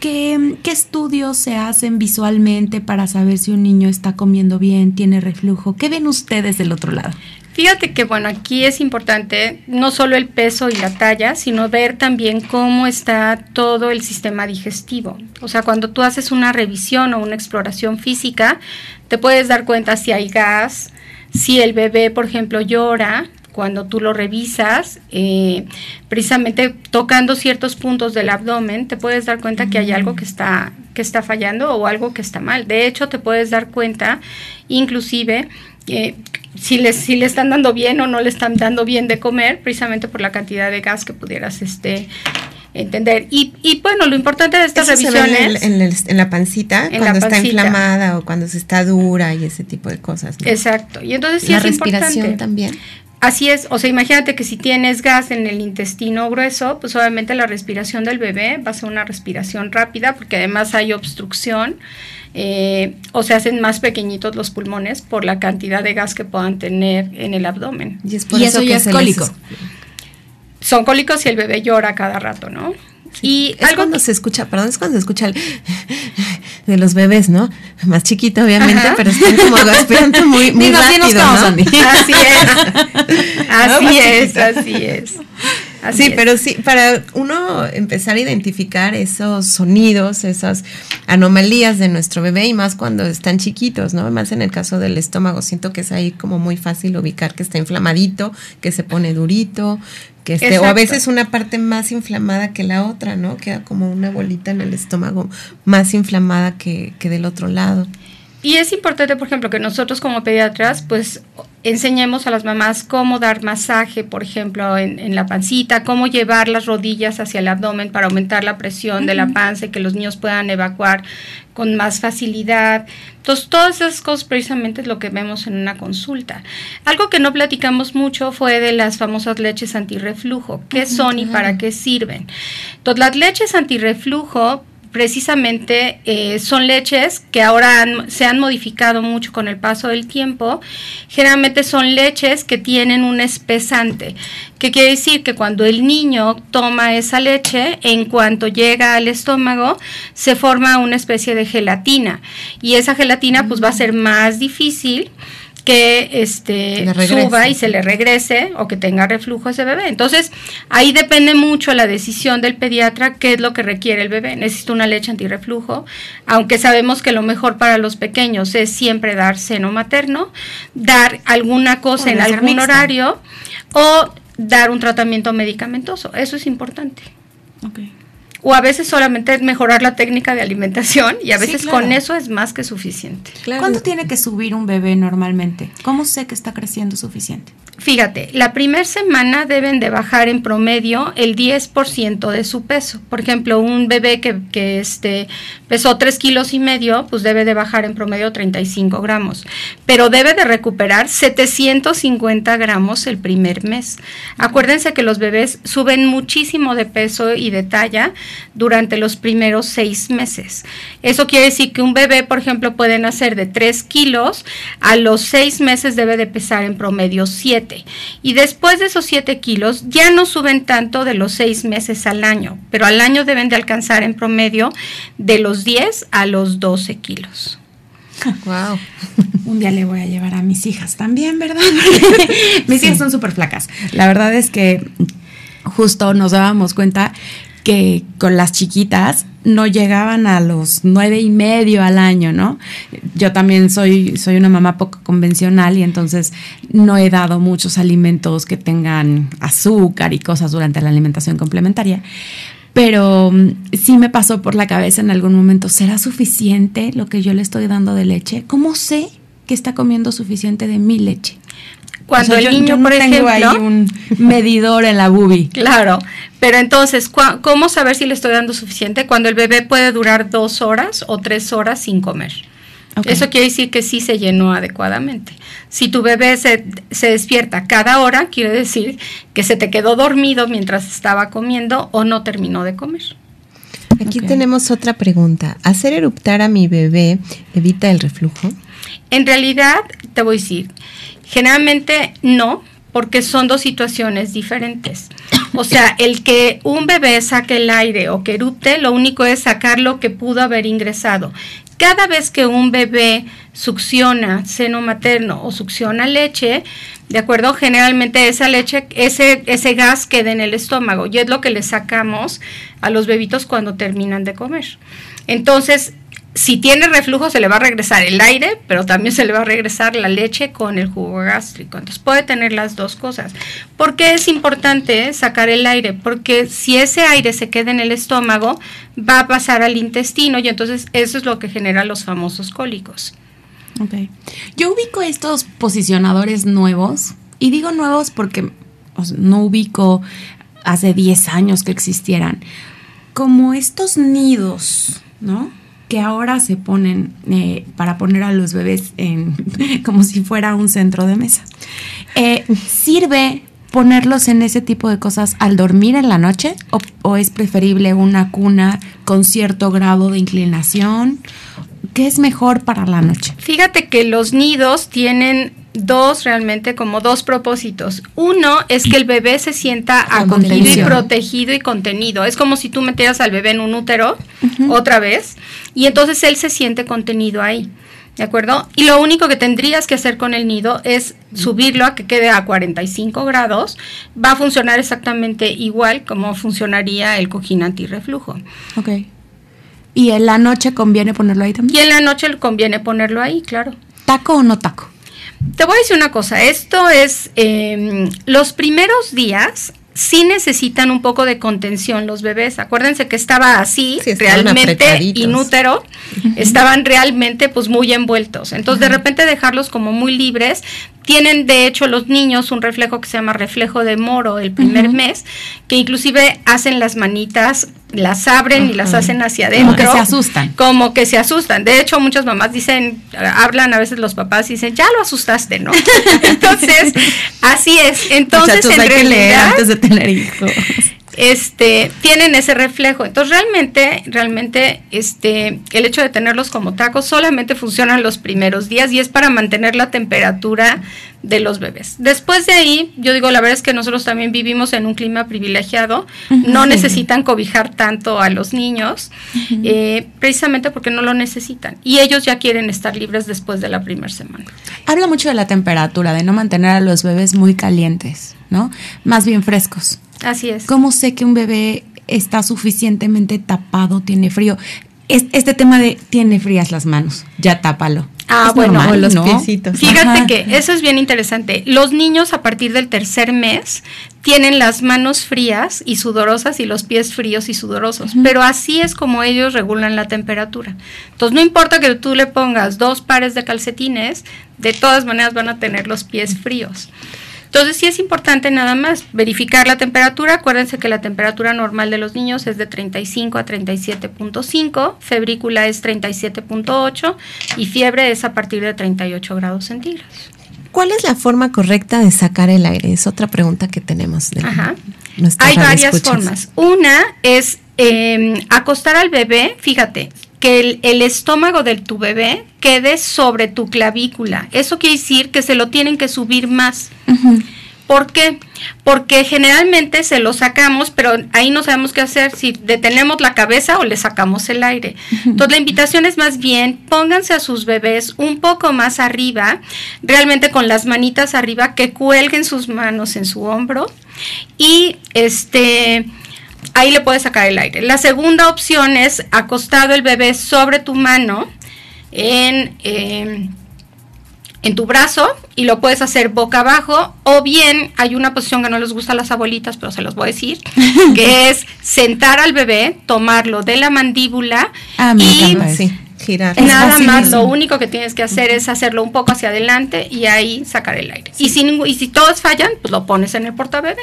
¿qué, ¿qué estudios se hacen visualmente para saber si un niño está comiendo bien, tiene reflujo? ¿Qué ven ustedes del otro lado? Fíjate que bueno, aquí es importante no solo el peso y la talla, sino ver también cómo está todo el sistema digestivo. O sea, cuando tú haces una revisión o una exploración física, te puedes dar cuenta si hay gas, si el bebé, por ejemplo, llora, cuando tú lo revisas, eh, precisamente tocando ciertos puntos del abdomen, te puedes dar cuenta que hay algo que está, que está fallando o algo que está mal. De hecho, te puedes dar cuenta, inclusive, eh, si, les, si le están dando bien o no le están dando bien de comer, precisamente por la cantidad de gas que pudieras este, entender. Y, y bueno, lo importante de estas revisiones... en, la pancita, cuando está inflamada o cuando se está dura y ese tipo de cosas. Exacto. Y entonces sí la respiración también. Así es, o sea, imagínate que si tienes gas en el intestino grueso, pues obviamente la respiración del bebé va a ser una respiración rápida porque además hay obstrucción eh, o se hacen más pequeñitos los pulmones por la cantidad de gas que puedan tener en el abdomen. Y, eso, ya es cólico. Son cólicos y el bebé llora cada rato, ¿no? Y es cuando se escucha, perdón, es cuando se escucha el de los bebés, ¿no? Más chiquito, obviamente, pero están como aspirando muy, muy rápido, ¿no? Así es. Así es, así es sí, pero sí, para uno empezar a identificar esos sonidos, esas anomalías de nuestro bebé y más cuando están chiquitos, ¿no? Más en el caso del estómago, siento que es ahí como muy fácil ubicar que está inflamadito, que se pone durito, que este, o a veces una parte más inflamada que la otra, ¿no? Queda como una bolita en el estómago más inflamada que, que del otro lado. Y es importante, por ejemplo, que nosotros como pediatras, pues enseñemos a las mamás cómo dar masaje, por ejemplo, en, la pancita, cómo llevar las rodillas hacia el abdomen para aumentar la presión de la panza y que los niños puedan evacuar con más facilidad. Entonces, todas esas cosas precisamente es lo que vemos en una consulta. Algo que no platicamos mucho fue de las famosas leches antirreflujo. ¿Qué son y para qué sirven? Entonces, las leches antirreflujo precisamente eh, son leches que ahora se han modificado mucho con el paso del tiempo. Generalmente son leches que tienen un espesante, que quiere decir que cuando el niño toma esa leche, en cuanto llega al estómago, se forma una especie de gelatina y esa gelatina pues va a ser más difícil que este suba y se le regrese o que tenga reflujo ese bebé. Entonces, ahí depende mucho la decisión del pediatra qué es lo que requiere el bebé. Necesita una leche antirreflujo, aunque sabemos que lo mejor para los pequeños es siempre dar seno materno, dar alguna cosa en algún horario o dar un tratamiento medicamentoso. Eso es importante. Okay o a veces solamente es mejorar la técnica de alimentación y a veces con eso es más que suficiente. ¿Cuánto tiene que subir un bebé normalmente? ¿Cómo sé que está creciendo suficiente? Fíjate, la primera semana deben de bajar en promedio el 10% de su peso. Por ejemplo, un bebé que, que este, pesó 3 kilos y medio, pues debe de bajar en promedio 35 gramos. Pero debe de recuperar 750 gramos el primer mes. Acuérdense que los bebés suben muchísimo de peso y de talla durante los primeros seis meses. Eso quiere decir que un bebé, por ejemplo, puede nacer de 3 kilos, a los seis meses debe de pesar en promedio 7. Y después de esos 7 kilos ya no suben tanto de los seis meses al año, pero al año deben de alcanzar en promedio de los 10 a los 12 kilos. Wow. Un día le voy a llevar a mis hijas también, ¿verdad? mis hijas son súper flacas. La verdad es que justo nos dábamos cuenta que con las chiquitas no llegaban a los nueve y medio al año, ¿no? Yo también soy, soy una mamá poco convencional y entonces no he dado muchos alimentos que tengan azúcar y cosas durante la alimentación complementaria. Pero mm, sí me pasó por la cabeza en algún momento, ¿será suficiente lo que yo le estoy dando de leche? ¿Cómo sé que está comiendo suficiente de mi leche? Cuando el niño, por ejemplo, ahí un medidor en la bubi. Claro, pero entonces, ¿cómo saber si le estoy dando suficiente? Cuando el bebé puede durar dos horas o tres horas sin comer. Eso quiere decir que sí se llenó adecuadamente. Si tu bebé se, se, despierta cada hora, quiere decir que se te quedó dormido mientras estaba comiendo o no terminó de comer. Aquí tenemos otra pregunta. ¿Hacer eruptar a mi bebé evita el reflujo? En realidad, te voy a decir, Generalmente no, porque son dos situaciones diferentes. O sea, el que un bebé saque el aire o que erupte, lo único es sacar lo que pudo haber ingresado. Cada vez que un bebé succiona seno materno o succiona leche, ¿de acuerdo? Generalmente esa leche, ese, ese gas queda en el estómago y es lo que le sacamos a los bebitos cuando terminan de comer. Entonces, si tiene reflujo se le va a regresar el aire, pero también se le va a regresar la leche con el jugo gástrico. Entonces puede tener las dos cosas. ¿Por qué es importante sacar el aire? Porque si ese aire se queda en el estómago, va a pasar al intestino y entonces eso es lo que genera los famosos cólicos. Ok. Yo ubico estos posicionadores nuevos y digo nuevos porque no ubico hace 10 años que existieran. Como estos nidos, ¿no? Que ahora se ponen eh, para poner a los bebés en, como si fuera un centro de mesa. Eh, ¿Sirve ponerlos en ese tipo de cosas al dormir en la noche o, o, es preferible una cuna con cierto grado de inclinación? ¿Qué es mejor para la noche? Fíjate que los nidos tienen dos realmente como dos propósitos. Uno es que el bebé se sienta acogido y protegido y contenido. Es como si tú metieras al bebé en un útero otra vez y entonces él se siente contenido ahí. ¿De acuerdo? Y lo único que tendrías que hacer con el nido es subirlo a que quede a 45 grados. Va a funcionar exactamente igual como funcionaría el cojín antirreflujo. Ok. ¿Y en la noche conviene ponerlo ahí también? Y en la noche conviene ponerlo ahí, claro. ¿Taco o no taco? Te voy a decir una cosa, esto es, em, los primeros días sí necesitan un poco de contención los bebés. Acuérdense que estaba así, Sí, realmente inútero, estaban realmente pues muy envueltos. Entonces de repente dejarlos como muy libres. Tienen de hecho los niños un reflejo que se llama reflejo de moro el primer mes, que inclusive hacen las manitas, las abren y las hacen hacia Como adentro. que se asustan. Como que se asustan. De hecho, muchas mamás dicen, hablan a veces los papás y dicen, ya lo asustaste, ¿no? Entonces, así es. Entonces, Muchachos, en hay que leer antes de tener hijos. Este, tienen ese reflejo. Entonces, realmente, realmente, este, el hecho de tenerlos como tacos solamente funcionan los primeros días y es para mantener la temperatura de los bebés. Después de ahí, yo digo, la verdad es que nosotros también vivimos en un clima privilegiado, no necesitan cobijar tanto a los niños, eh, precisamente porque no lo necesitan. Y ellos ya quieren estar libres después de la primera semana. Habla mucho de la temperatura, de no mantener a los bebés muy calientes, ¿no? Más bien frescos. Así es. ¿Cómo sé que un bebé está suficientemente tapado, tiene frío? Es- Este tema de tiene frías las manos, ya tápalo. Ah, Es bueno, normal, o los ¿no? piecitos. Fíjate Ajá. que eso es bien interesante. Los niños a partir del tercer mes tienen las manos frías y sudorosas y los pies fríos y sudorosos, pero así es como ellos regulan la temperatura. Entonces no importa que tú le pongas dos pares de calcetines, de todas maneras van a tener los pies fríos. Entonces sí es importante nada más verificar la temperatura. Acuérdense que la temperatura normal de los niños es de 35 a 37.5, febrícula es 37.8 y fiebre es a partir de 38 grados centígrados. ¿Cuál es la forma correcta de sacar el aire? Es otra pregunta que tenemos. de Ajá. Hay varias formas. Una es eh, acostar al bebé, fíjate, que el, el estómago de tu bebé quede sobre tu clavícula. Eso quiere decir que se lo tienen que subir más. ¿Por qué? Porque generalmente se lo sacamos, pero ahí no sabemos qué hacer, si detenemos la cabeza o le sacamos el aire. Entonces la invitación es más bien, pónganse a sus bebés un poco más arriba, realmente con las manitas arriba, que cuelguen sus manos en su hombro y este... Ahí le puedes sacar el aire. La segunda opción es acostado el bebé sobre tu mano en, eh, en tu brazo y lo puedes hacer boca abajo o bien hay una posición que no les gusta a las abuelitas, pero se los voy a decir, que es sentar al bebé, tomarlo de la mandíbula Ah, y. Sí, girar. Nada más lo único que tienes que hacer es hacerlo un poco hacia adelante y ahí sacar el aire. Y, si, ningú- y si todos fallan, pues lo pones en el portabebé.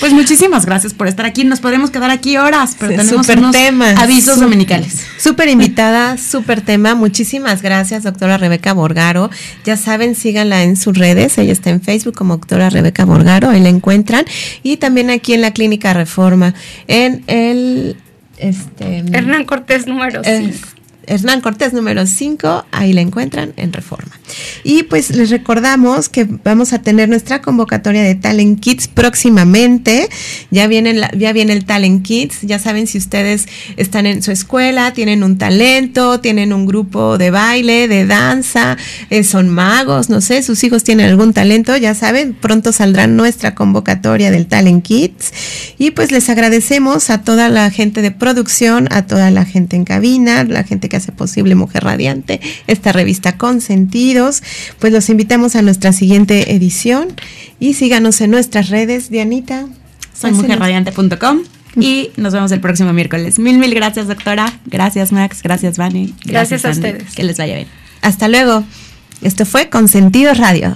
Pues muchísimas gracias por estar aquí. Nos podemos quedar aquí horas, pero Sí, tenemos unos tema. avisos dominicales. Súper invitada, súper tema. Muchísimas gracias, doctora Rebeca Borgaro. Ya saben, síganla en sus redes. Ella está en Facebook como doctora Rebeca Borgaro, ahí la encuentran. Y también aquí en la Clínica Reforma, en el... Este, Hernán Cortés número Eh, 5. Hernán Cortés número 5, ahí la encuentran en Reforma. Y pues les recordamos que vamos a tener nuestra convocatoria de Talent Kids próximamente. Ya viene, ya viene el Talent Kids. Ya saben si ustedes están en su escuela, tienen un talento, tienen un grupo de baile, de danza, eh, son magos, no sé, sus hijos tienen algún talento, ya saben, pronto saldrá nuestra convocatoria del Talent Kids. Y pues les agradecemos a toda la gente de producción, a toda la gente en cabina, la gente que hace posible Mujer Radiante, esta revista Consentidos. Pues los invitamos a nuestra siguiente edición y síganos en nuestras redes, Dianita. Soy mujerradiante.com y nos vemos el próximo miércoles. Mil, mil gracias, doctora. Gracias, Max. Gracias, Vani. Gracias a Andy. ustedes. Que les vaya bien. Hasta luego. Esto fue Consentidos Radio.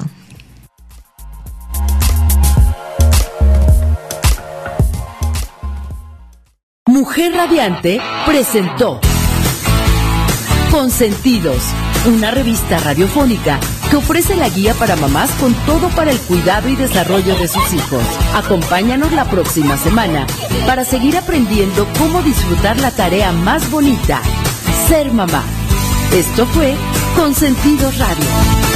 Mujer Radiante presentó Consentidos, una revista radiofónica que ofrece la guía para mamás con todo para el cuidado y desarrollo de sus hijos. Acompáñanos la próxima semana para seguir aprendiendo cómo disfrutar la tarea más bonita, ser mamá. Esto fue Consentidos Radio.